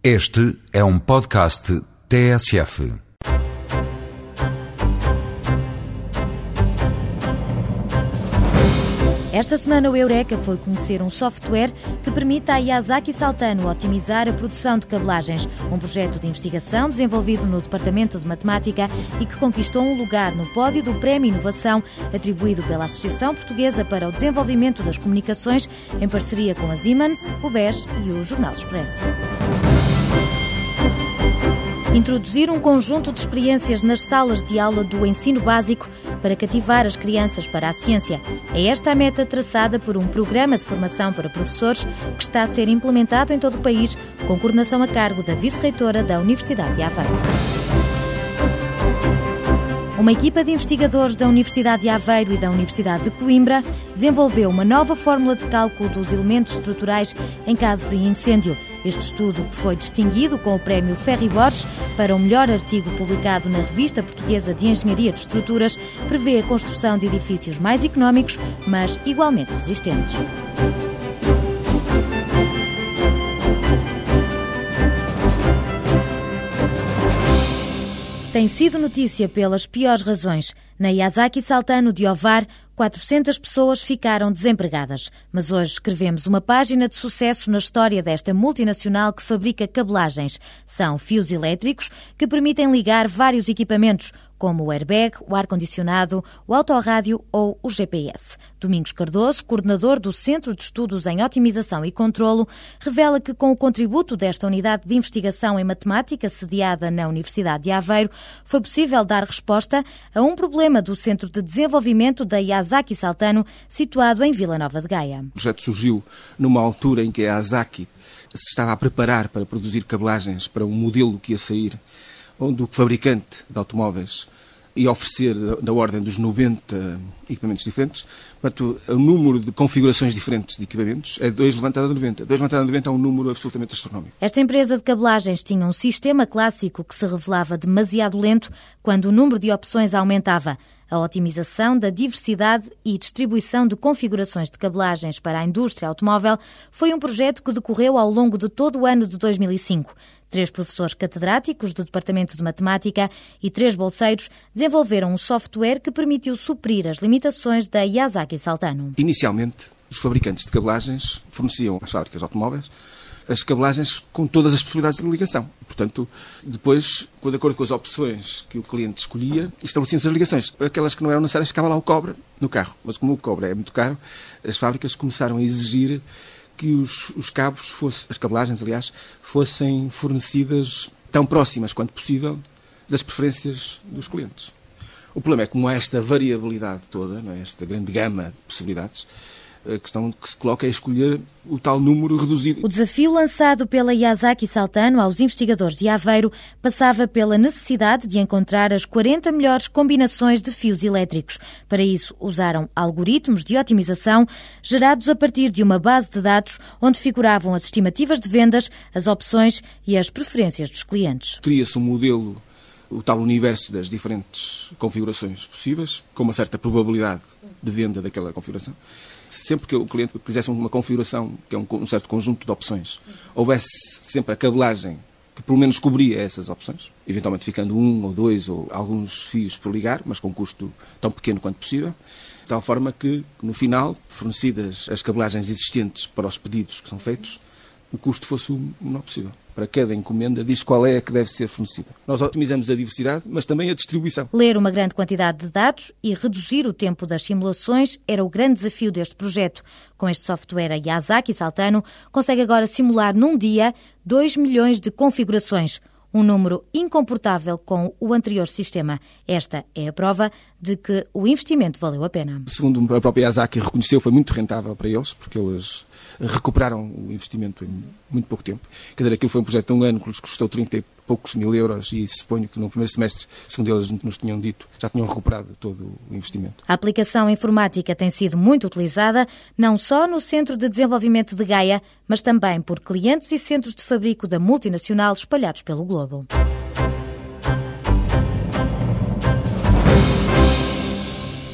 Este é um podcast TSF. Esta semana o Eureka foi conhecer um software que permite à Yazaki Saltano otimizar a produção de cabelagens, um projeto de investigação desenvolvido no Departamento de Matemática e que conquistou um lugar no pódio do Prémio Inovação atribuído pela Associação Portuguesa para o Desenvolvimento das Comunicações em parceria com a Siemens, o BES e o Jornal Expresso. Introduzir um conjunto de experiências nas salas de aula do ensino básico para cativar as crianças para a ciência. É esta a meta traçada por um programa de formação para professores que está a ser implementado em todo o país, com coordenação a cargo da vice-reitora da Universidade de Aveiro. Uma equipa de investigadores da Universidade de Aveiro e da Universidade de Coimbra desenvolveu uma nova fórmula de cálculo dos elementos estruturais em caso de incêndio. Este estudo, que foi distinguido com o prémio Ferry Borges para o melhor artigo publicado na Revista Portuguesa de Engenharia de Estruturas, prevê a construção de edifícios mais económicos, mas igualmente resistentes. Tem sido notícia pelas piores razões. Na Yazaki Saltano de Ovar, 400 pessoas ficaram desempregadas. Mas hoje escrevemos uma página de sucesso na história desta multinacional que fabrica cabelagens. São fios elétricos que permitem ligar vários equipamentos, como o airbag, o ar-condicionado, o autorrádio ou o GPS. Domingos Cardoso, coordenador do Centro de Estudos em Otimização e Controlo, revela que com o contributo desta unidade de investigação em matemática sediada na Universidade de Aveiro, foi possível dar resposta a um problema do Centro de Desenvolvimento da Yazaki Saltano, situado em Vila Nova de Gaia. O projeto surgiu numa altura em que a Yazaki se estava a preparar para produzir cabelagens para um modelo que ia sair onde o fabricante de automóveis ia oferecer da ordem dos 90 equipamentos diferentes. Portanto, o número de configurações diferentes de equipamentos é 2 levantado a 90. 2 levantado a 90 é um número absolutamente astronómico. Esta empresa de cabelagens tinha um sistema clássico que se revelava demasiado lento quando o número de opções aumentava a otimização da diversidade e distribuição de configurações de cabelagens para a indústria automóvel foi um projeto que decorreu ao longo de todo o ano de 2005. Três professores catedráticos do Departamento de Matemática e três bolseiros desenvolveram um software que permitiu suprir as limitações da Yazaki Saltano. Inicialmente, os fabricantes de cabelagens forneciam às fábricas automóveis as cabelagens com todas as possibilidades de ligação. Portanto, depois, de acordo com as opções que o cliente escolhia, estabeleciam-se as ligações. Aquelas que não eram necessárias, ficava lá o cobre no carro. Mas como o cobre é muito caro, as fábricas começaram a exigir que os, os cabos, fosse, as cabelagens, aliás, fossem fornecidas tão próximas quanto possível das preferências dos clientes. O problema é que, como há esta variabilidade toda, é? esta grande gama de possibilidades, a questão que se coloca é escolher o tal número reduzido. O desafio lançado pela Yazaki Saltano aos investigadores de Aveiro passava pela necessidade de encontrar as 40 melhores combinações de fios elétricos. Para isso, usaram algoritmos de otimização gerados a partir de uma base de dados onde figuravam as estimativas de vendas, as opções e as preferências dos clientes. Cria-se um modelo o tal universo das diferentes configurações possíveis, com uma certa probabilidade de venda daquela configuração sempre que o cliente quisesse uma configuração, que é um, certo conjunto de opções, houvesse sempre a cabelagem que pelo menos cobria essas opções, eventualmente ficando um ou dois ou alguns fios por ligar, mas com um custo tão pequeno quanto possível, de tal forma que, no final, fornecidas as cabelagens existentes para os pedidos que são feitos, o custo fosse o menor possível para cada encomenda, diz qual é a que deve ser fornecida. Nós otimizamos a diversidade, mas também a distribuição. Ler uma grande quantidade de dados e reduzir o tempo das simulações era o grande desafio deste projeto. Com este software, a Yazaki Saltano consegue agora simular num dia 2 milhões de configurações um número incomportável com o anterior sistema. Esta é a prova de que o investimento valeu a pena. Segundo a própria Yazaki reconheceu, foi muito rentável para eles, porque eles recuperaram o investimento em muito pouco tempo. Quer dizer, aquilo foi um projeto de um ano que lhes custou 30 e poucos mil euros e suponho que no primeiro semestre, segundo eles nos tinham dito, já tinham recuperado todo o investimento. A aplicação informática tem sido muito utilizada, não só no Centro de Desenvolvimento de Gaia, mas também por clientes e centros de fabrico da multinacional espalhados pelo globo.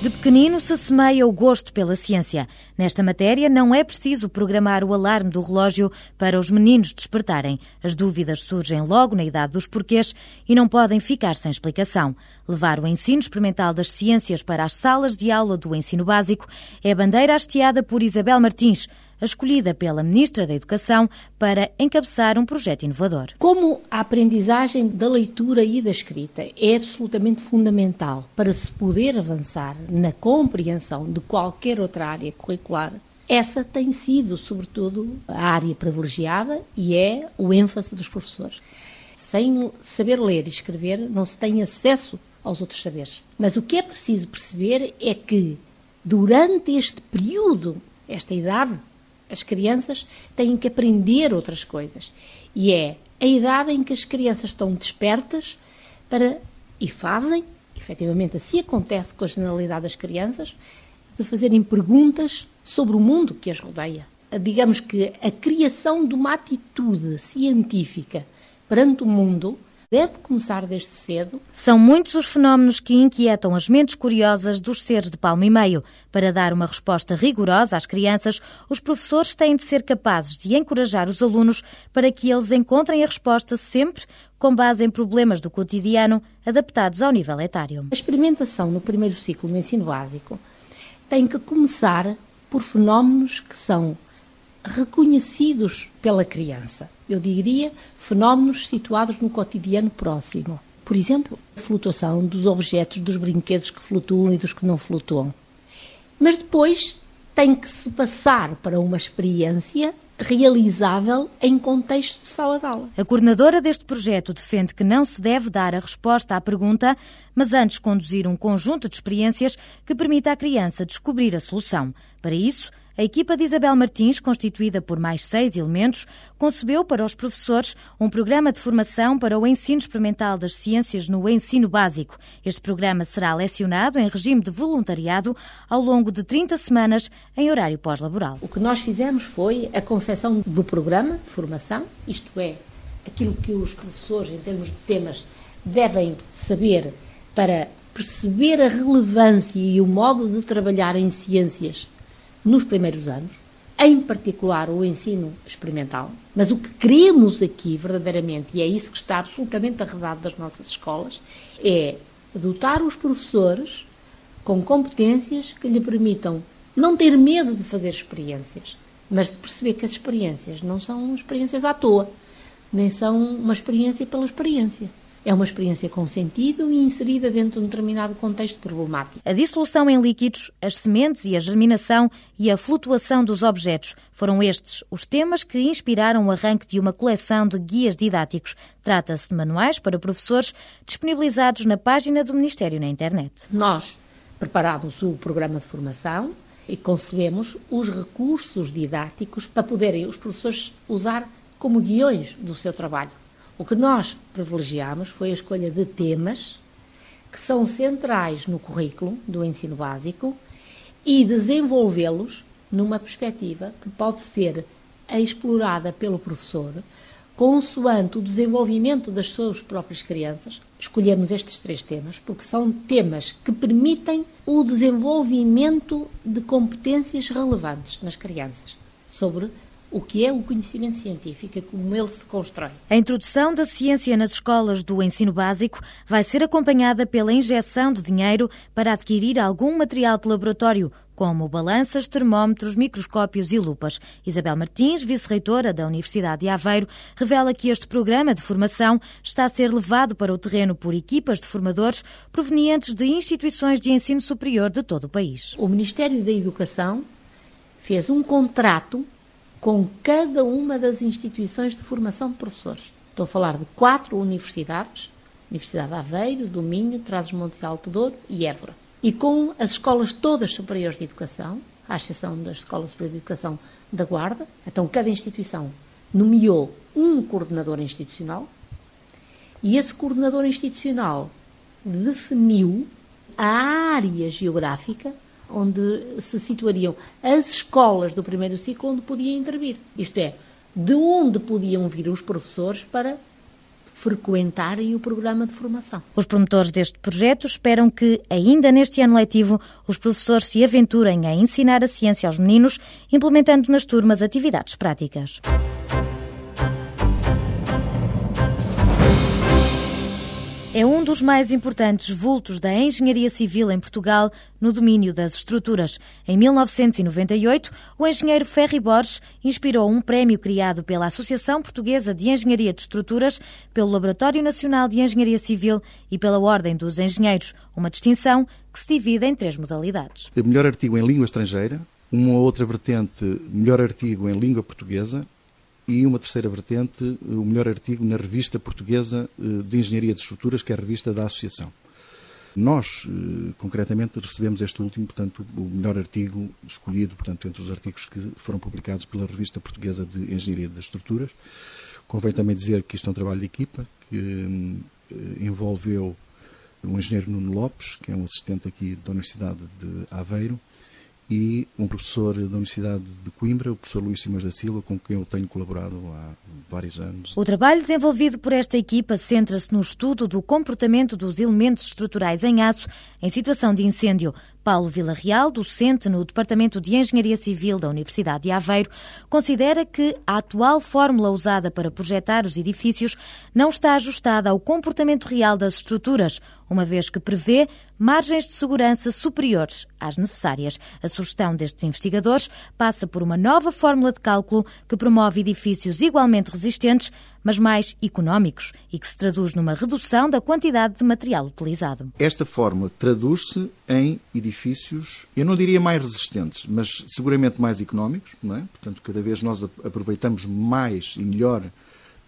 De pequenino se semeia o gosto pela ciência. Nesta matéria, não é preciso programar o alarme do relógio para os meninos despertarem. As dúvidas surgem logo na idade dos porquês e não podem ficar sem explicação. Levar o ensino experimental das ciências para as salas de aula do ensino básico é a bandeira hasteada por Isabel Martins, escolhida pela Ministra da Educação para encabeçar um projeto inovador. Como a aprendizagem da leitura e da escrita é absolutamente fundamental para se poder avançar na compreensão de qualquer outra área curricular, essa tem sido, sobretudo, a área privilegiada e é o ênfase dos professores. Sem saber ler e escrever, não se tem acesso aos outros saberes. Mas o que é preciso perceber é que, durante este período, esta idade, as crianças têm que aprender outras coisas. E é a idade em que as crianças estão despertas para e fazem, efetivamente assim acontece com a generalidade das crianças, de fazerem perguntas sobre o mundo que as rodeia. Digamos que a criação de uma atitude científica perante o mundo deve começar desde cedo. São muitos os fenómenos que inquietam as mentes curiosas dos seres de palmo e meio. Para dar uma resposta rigorosa às crianças, os professores têm de ser capazes de encorajar os alunos para que eles encontrem a resposta sempre com base em problemas do cotidiano adaptados ao nível etário. A experimentação no primeiro ciclo do ensino básico tem que começar por fenómenos que são reconhecidos pela criança. Eu diria fenómenos situados no cotidiano próximo. Por exemplo, a flutuação dos objetos, dos brinquedos que flutuam e dos que não flutuam. Mas depois tem que se passar para uma experiência realizável em contexto de sala de aula. A coordenadora deste projeto defende que não se deve dar a resposta à pergunta, mas antes conduzir um conjunto de experiências que permita à criança descobrir a solução. Para isso, a equipa de Isabel Martins, constituída por mais seis elementos, concebeu para os professores um programa de formação para o ensino experimental das ciências no ensino básico. Este programa será lecionado em regime de voluntariado ao longo de 30 semanas em horário pós-laboral. O que nós fizemos foi a concepção do programa de formação, isto é, aquilo que os professores, em termos de temas, devem saber para perceber a relevância e o modo de trabalhar em ciências nos primeiros anos, em particular o ensino experimental. Mas o que queremos aqui, verdadeiramente, e é isso que está absolutamente arredado das nossas escolas, é dotar os professores com competências que lhe permitam não ter medo de fazer experiências, mas de perceber que as experiências não são experiências à toa, nem são uma experiência pela experiência. É uma experiência com sentido e inserida dentro de um determinado contexto problemático. A dissolução em líquidos, as sementes e a germinação e a flutuação dos objetos foram estes os temas que inspiraram o arranque de uma coleção de guias didáticos. Trata-se de manuais para professores disponibilizados na página do Ministério na internet. Nós preparámos o programa de formação e concebemos os recursos didáticos para poderem os professores usar como guiões do seu trabalho. O que nós privilegiamos foi a escolha de temas que são centrais no currículo do ensino básico e desenvolvê-los numa perspectiva que pode ser explorada pelo professor consoante o desenvolvimento das suas próprias crianças. Escolhemos estes três temas porque são temas que permitem o desenvolvimento de competências relevantes nas crianças sobre o que é o conhecimento científico como ele se constrói. A introdução da ciência nas escolas do ensino básico vai ser acompanhada pela injeção de dinheiro para adquirir algum material de laboratório, como balanças, termómetros, microscópios e lupas. Isabel Martins, vice-reitora da Universidade de Aveiro, revela que este programa de formação está a ser levado para o terreno por equipas de formadores provenientes de instituições de ensino superior de todo o país. O Ministério da Educação fez um contrato com cada uma das instituições de formação de professores. Estou a falar de quatro universidades, Universidade de Aveiro, do Minho, Trás-os-Montes e Alto Douro e Évora. E com as escolas todas superiores de educação, à exceção da Escola Superior de Educação da Guarda. Então, cada instituição nomeou um coordenador institucional e esse coordenador institucional definiu a área geográfica onde se situariam as escolas do primeiro ciclo onde podia intervir. Isto é, de onde podiam vir os professores para frequentarem o programa de formação. Os promotores deste projeto esperam que, ainda neste ano letivo, os professores se aventurem a ensinar a ciência aos meninos, implementando nas turmas atividades práticas. É um dos mais importantes vultos da engenharia civil em Portugal no domínio das estruturas. Em 1998, o engenheiro Ferri Borges inspirou um prémio criado pela Associação Portuguesa de Engenharia de Estruturas, pelo Laboratório Nacional de Engenharia Civil e pela Ordem dos Engenheiros, uma distinção que se divide em três modalidades. O melhor artigo em língua estrangeira, uma outra vertente, melhor artigo em língua portuguesa e uma terceira vertente, o melhor artigo na revista portuguesa eh, de Engenharia de Estruturas, que é a revista da Associação. Nós, eh, concretamente, recebemos este último, portanto, o melhor artigo escolhido, portanto, entre os artigos que foram publicados pela revista portuguesa de Engenharia das Estruturas. Convém também dizer que isto é um trabalho de equipa, que eh, envolveu o engenheiro Nuno Lopes, que é um assistente aqui da Universidade de Aveiro, e um professor da Universidade de Coimbra, o professor Luís Simas da Silva, com quem eu tenho colaborado há vários anos. O trabalho desenvolvido por esta equipa centra-se no estudo do comportamento dos elementos estruturais em aço em situação de incêndio. Paulo Villarreal, docente no Departamento de Engenharia Civil da Universidade de Aveiro, considera que a atual fórmula usada para projetar os edifícios não está ajustada ao comportamento real das estruturas, uma vez que prevê margens de segurança superiores às necessárias. A sugestão destes investigadores passa por uma nova fórmula de cálculo que promove edifícios igualmente resistentes, mas mais económicos e que se traduz numa redução da quantidade de material utilizado. Esta fórmula traduz-se em edifícios, eu não diria mais resistentes, mas seguramente mais económicos, não é? Portanto, cada vez nós aproveitamos mais e melhor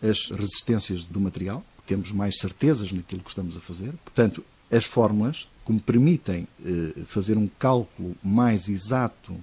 as resistências do material, temos mais certezas naquilo que estamos a fazer. Portanto, as fórmulas que me permitem eh, fazer um cálculo mais exato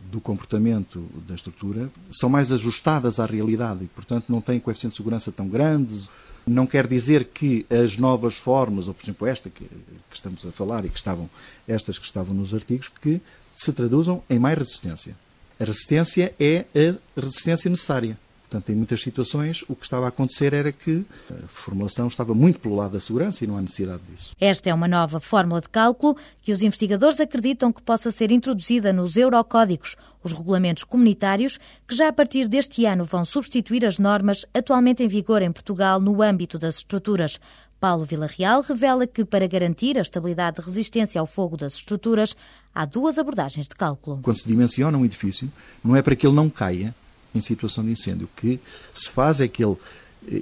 do comportamento da estrutura são mais ajustadas à realidade e, portanto, não têm coeficiente de segurança tão grandes. Não quer dizer que as novas formas, ou por exemplo esta que, que estamos a falar e que estavam, estas que estavam nos artigos, que se traduzam em mais resistência. A resistência é a resistência necessária. Portanto, em muitas situações, o que estava a acontecer era que a formulação estava muito pelo lado da segurança e não há necessidade disso. Esta é uma nova fórmula de cálculo que os investigadores acreditam que possa ser introduzida nos Eurocódigos, os regulamentos comunitários, que já a partir deste ano vão substituir as normas atualmente em vigor em Portugal no âmbito das estruturas. Paulo Villarreal revela que, para garantir a estabilidade de resistência ao fogo das estruturas, há duas abordagens de cálculo. Quando se dimensiona um edifício, não é para que ele não caia, em situação de incêndio. O que se faz é que ele,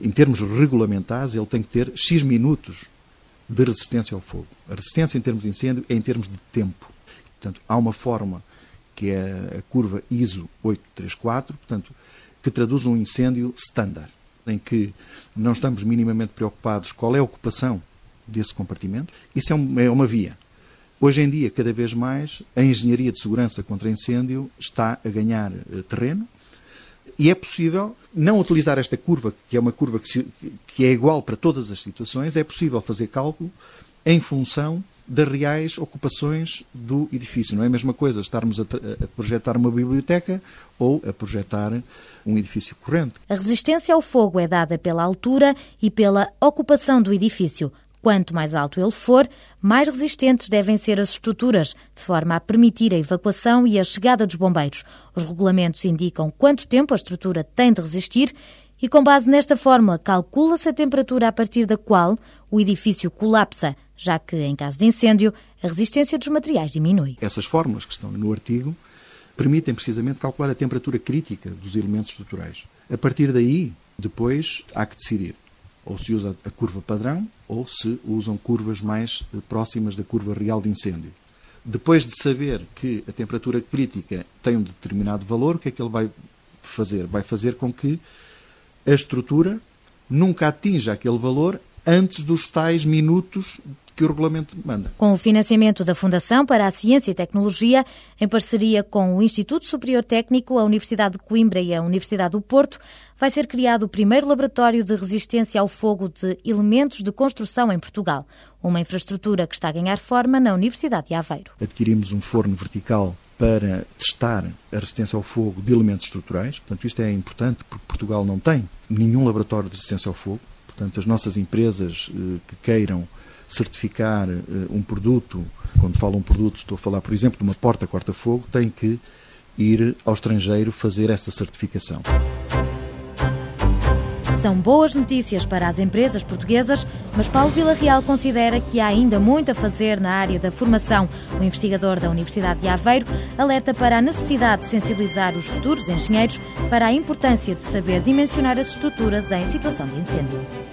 em termos regulamentares, ele tem que ter X minutos de resistência ao fogo. A resistência em termos de incêndio é em termos de tempo. Portanto, há uma forma que é a curva ISO 834, portanto, que traduz um incêndio standard, em que não estamos minimamente preocupados qual é a ocupação desse compartimento. Isso é, é uma via. Hoje em dia, cada vez mais, a engenharia de segurança contra incêndio está a ganhar eh, terreno e é possível não utilizar esta curva, que é uma curva que, se, que é igual para todas as situações, é possível fazer cálculo em função das reais ocupações do edifício. Não é a mesma coisa estarmos a, a, projetar uma biblioteca ou a projetar um edifício corrente. A resistência ao fogo é dada pela altura e pela ocupação do edifício. Quanto mais alto ele for, mais resistentes devem ser as estruturas, de forma a permitir a evacuação e a chegada dos bombeiros. Os regulamentos indicam quanto tempo a estrutura tem de resistir e, com base nesta fórmula, calcula-se a temperatura a partir da qual o edifício colapsa, já que, em caso de incêndio, a resistência dos materiais diminui. Essas fórmulas que estão no artigo permitem precisamente calcular a temperatura crítica dos elementos estruturais. A partir daí, depois, há que decidir ou se usa a curva padrão, ou se usam curvas mais eh, próximas da curva real de incêndio. Depois de saber que a temperatura crítica tem um determinado valor, o que é que ele vai fazer? Vai fazer com que a estrutura nunca atinja aquele valor antes dos tais minutos que o regulamento manda. Com o financiamento da Fundação para a Ciência e Tecnologia, em parceria com o Instituto Superior Técnico, a Universidade de Coimbra e a Universidade do Porto, vai ser criado o primeiro laboratório de resistência ao fogo de elementos de construção em Portugal, uma infraestrutura que está a ganhar forma na Universidade de Aveiro. Adquirimos um forno vertical para testar a resistência ao fogo de elementos estruturais. Portanto, isto é importante porque Portugal não tem nenhum laboratório de resistência ao fogo Portanto, as nossas empresas eh, que queiram certificar eh, um produto, quando falo um produto, estou a falar, por exemplo, de uma porta corta-fogo, têm que ir ao estrangeiro fazer essa certificação. São boas notícias para as empresas portuguesas, mas Paulo Villarreal considera que há ainda muito a fazer na área da formação. O investigador da Universidade de Aveiro alerta para a necessidade de sensibilizar os futuros engenheiros para a importância de saber dimensionar as estruturas em situação de incêndio.